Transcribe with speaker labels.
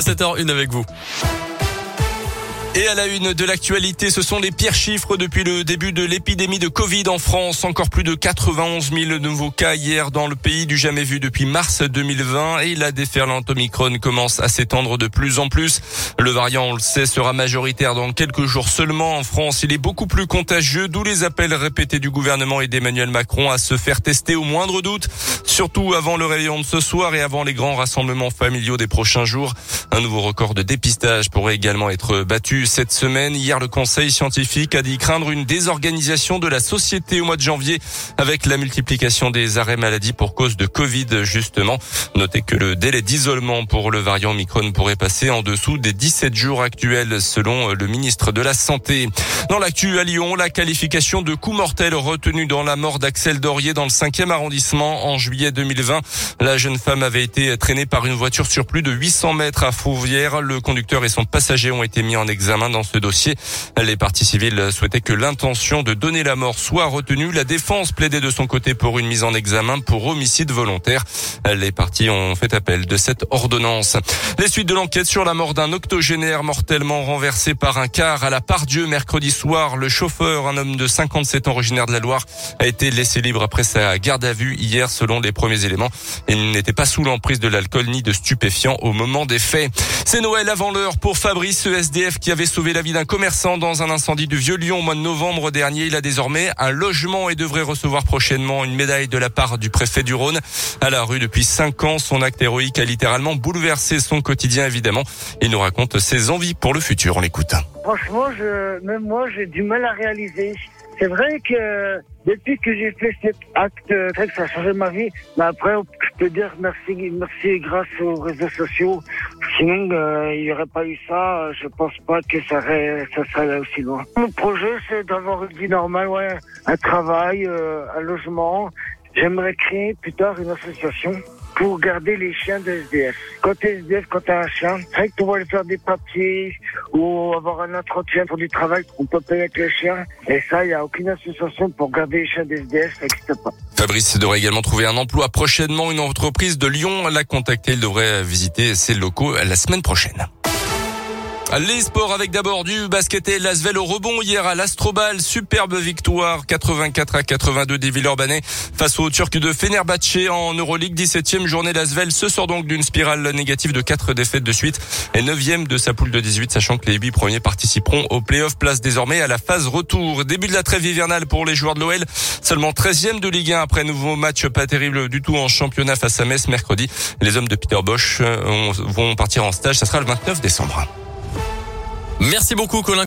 Speaker 1: 7h01 avec vous. Et à la une de l'actualité, ce sont les pires chiffres depuis le début de l'épidémie de Covid en France. Encore plus de 91 000 nouveaux cas hier dans le pays du jamais vu depuis mars 2020 et la déferlante Omicron commence à s'étendre de plus en plus. Le variant, on le sait, sera majoritaire dans quelques jours seulement en France. Il est beaucoup plus contagieux, d'où les appels répétés du gouvernement et d'Emmanuel Macron à se faire tester au moindre doute, surtout avant le réveillon de ce soir et avant les grands rassemblements familiaux des prochains jours. Un nouveau record de dépistage pourrait également être battu cette semaine. Hier, le conseil scientifique a dit craindre une désorganisation de la société au mois de janvier avec la multiplication des arrêts maladie pour cause de Covid, justement. Notez que le délai d'isolement pour le variant Omicron pourrait passer en dessous des 17 jours actuels, selon le ministre de la Santé. Dans l'actu à Lyon, la qualification de coup mortel retenu dans la mort d'Axel Dorier dans le 5e arrondissement en juillet 2020. La jeune femme avait été traînée par une voiture sur plus de 800 mètres à Fouvière. Le conducteur et son passager ont été mis en examen dans ce dossier. Les parties civiles souhaitaient que l'intention de donner la mort soit retenue. La défense plaidait de son côté pour une mise en examen pour homicide volontaire. Les parties ont fait appel de cette ordonnance. Les suites de l'enquête sur la mort d'un octogénaire mortellement renversé par un car à la Dieu mercredi soir. Le chauffeur, un homme de 57 ans originaire de la Loire, a été laissé libre après sa garde à vue hier selon les premiers éléments. Il n'était pas sous l'emprise de l'alcool ni de stupéfiants au moment des faits. C'est Noël avant l'heure pour Fabrice, ce SDF qui avait sauvé la vie d'un commerçant dans un incendie du Vieux-Lyon au mois de novembre dernier. Il a désormais un logement et devrait recevoir prochainement une médaille de la part du préfet du Rhône. À la rue depuis cinq ans, son acte héroïque a littéralement bouleversé son quotidien, évidemment. Il nous raconte ses envies pour le futur. On l'écoute.
Speaker 2: Franchement, même moi, j'ai du mal à réaliser. C'est vrai que depuis que j'ai fait cet acte, que ça a changé ma vie. Mais après, je peux dire merci, merci grâce aux réseaux sociaux. Sinon, euh, il n'y aurait pas eu ça. Je pense pas que ça, serait, ça serait aussi loin. Mon projet, c'est d'avoir une vie normale, ouais, un travail, euh, un logement. J'aimerais créer plus tard une association pour garder les chiens de SDF. Quand tu es SDF, quand tu as un chien, c'est vrai que tu vas aller faire des papiers ou avoir un entretien pour du travail, on peut payer avec le chien. Et ça, il n'y a aucune association pour garder les chiens de SDF, ça n'existe pas.
Speaker 1: Fabrice devrait également trouver un emploi prochainement. Une entreprise de Lyon l'a contacté. Il devrait visiter ses locaux la semaine prochaine. Les sports avec d'abord du basket et Lasvel au rebond hier à l'Astrobal. Superbe victoire 84 à 82 des Villeurbanais face aux Turcs de Fenerbahçe en Euroleague. 17e journée Lasvel se sort donc d'une spirale négative de 4 défaites de suite et 9e de sa poule de 18 sachant que les 8 premiers participeront au playoff place désormais à la phase retour. Début de la trêve hivernale pour les joueurs de l'OL. Seulement 13e de Ligue 1 après nouveau match pas terrible du tout en championnat face à Metz mercredi. Les hommes de Peter Bosch euh, vont partir en stage. Ça sera le 29 décembre. Merci beaucoup Colin.